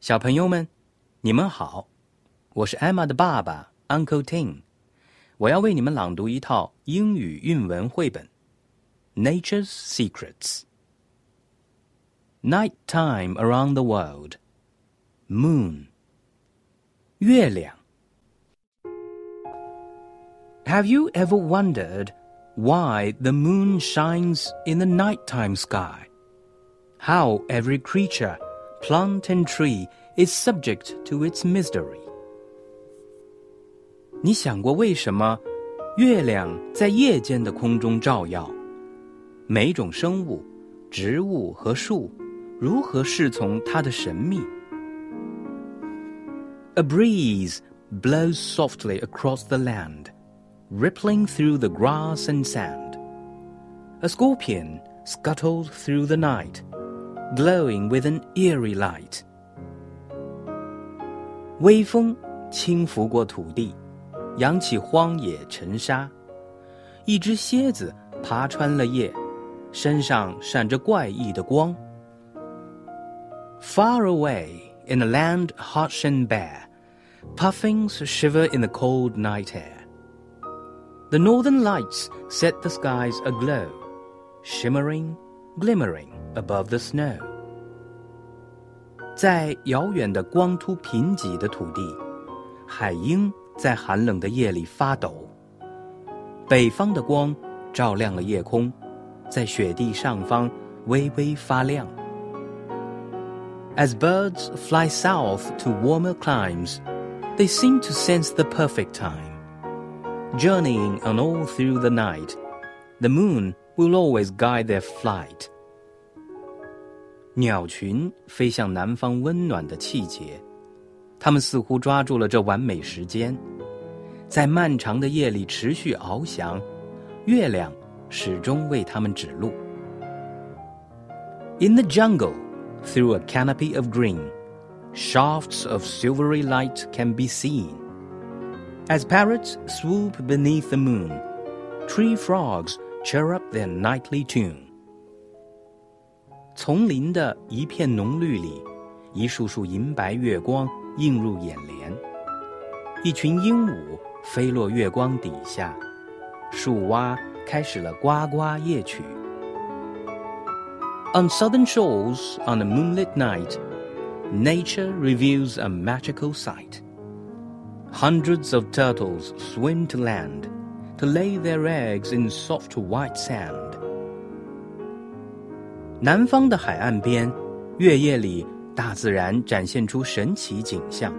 小朋友们，你们好，我是艾玛的爸爸 Uncle Tim，我要为你们朗读一套英语韵文绘本《Nature's Secrets》。Night time around the world, moon. 月亮。Have you ever wondered why the moon shines in the nighttime sky? How every creature, plant and tree is subject to its mystery. 你想过为什么月亮在夜间的空中照耀？每种生物、植物和树如何侍从它的神秘？A breeze blows softly across the land rippling through the grass and sand. A scorpion scuttled through the night, glowing with an eerie light. 微风轻拂过土地，扬起荒野尘沙。一只蝎子爬穿了夜，身上闪着怪异的光。Far away in a land harsh and bare, puffins shiver in the cold night air. The northern lights set the skies aglow, shimmering glimmering above the snow. 在遥远的光秃贫瘠的土地，海鹰在寒冷的夜里发抖。北方的光照亮了夜空，在雪地上方微微发亮。As birds fly south to warmer climes, they seem to sense the perfect time journeying on all through the night. The moon will always guide their flight. 鸟群飞向南方温暖的季节，它们似乎抓住了这完美时间，在漫长的夜里持续翱翔，月亮始终为它们指路。In the jungle, through a canopy of green, shafts of silvery light can be seen. As parrots swoop beneath the moon, tree frogs chirrup their nightly tune. 丛林的一片浓绿里，一束束银白月光映入眼帘。一群鹦鹉飞落月光底下，树蛙开始了呱呱夜曲。On southern shores, on a moonlit night, nature reveals a magical sight. Hundreds of turtles swim to land to lay their eggs in soft white sand. 南方的海岸边，月夜里，大自然展现出神奇景象。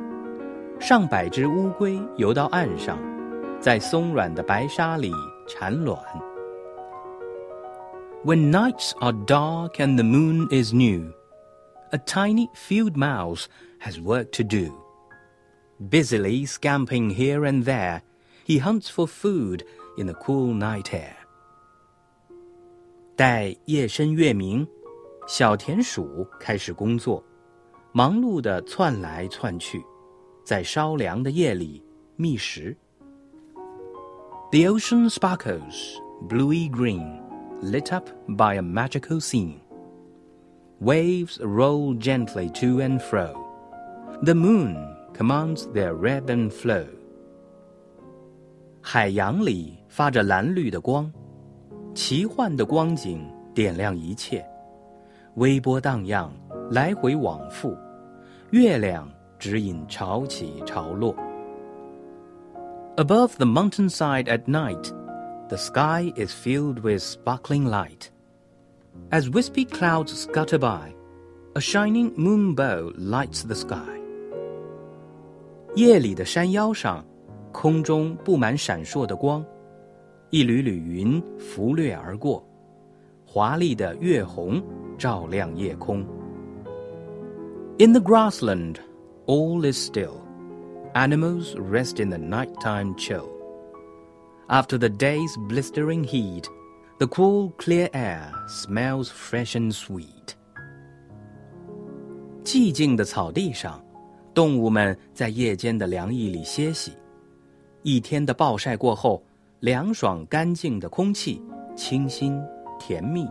上百只乌龟游到岸上，在松软的白沙里产卵。When nights are dark and the moon is new, a tiny field mouse has work to do. Busily scampering here and there, he hunts for food in the cool night air. 待夜深月明，小田鼠开始工作，忙碌地窜来窜去，在稍凉的夜里觅食。The ocean sparkles, bluey green, lit up by a magical scene. Waves roll gently to and fro. The moon commands their ebb and flow。 海洋里发着蓝绿的光，奇幻的光景点亮一切，微波荡漾，来回往复，月亮指引潮起潮落。Above the mountainside at night, the sky is filled with sparkling light. As wispy clouds scutter by, a shining moonbow lights the sky. 夜里的山腰上， 空中布满闪烁的光，一缕缕云拂掠而过，华丽的月红照亮夜空。In the grassland, all is still. Animals rest in the nighttime chill. After the day's blistering heat, the cool, clear air smells fresh and sweet. 寂静的草地上。动物们在夜间的凉意里歇息，一天的暴晒过后，凉爽干净的空气，清新甜蜜。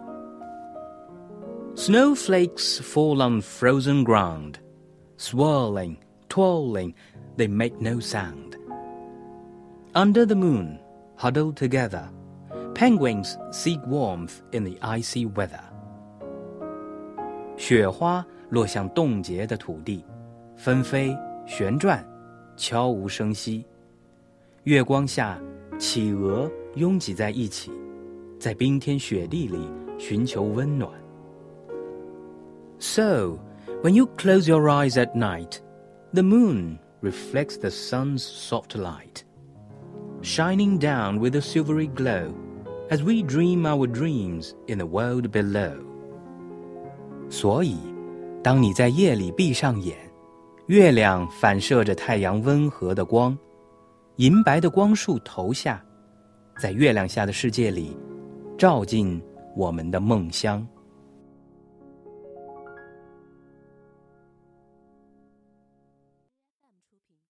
Snowflakes fall on frozen ground, swirling, twirling, they make no sound. Under the moon, huddled together, penguins seek warmth in the icy weather. 雪花落向冻结的土地，纷飞旋转，悄无声息。 月光下，企鹅拥挤在一起，在冰天雪地里寻求温暖。So, when you close your eyes at night, the moon reflects the sun's soft light, shining down with a silvery glow as we dream our dreams in the world below. 所以，当你在夜里闭上眼，月亮反射着太阳温和的光， 银白的光束投下，在月亮下的世界里，照进我们的梦乡。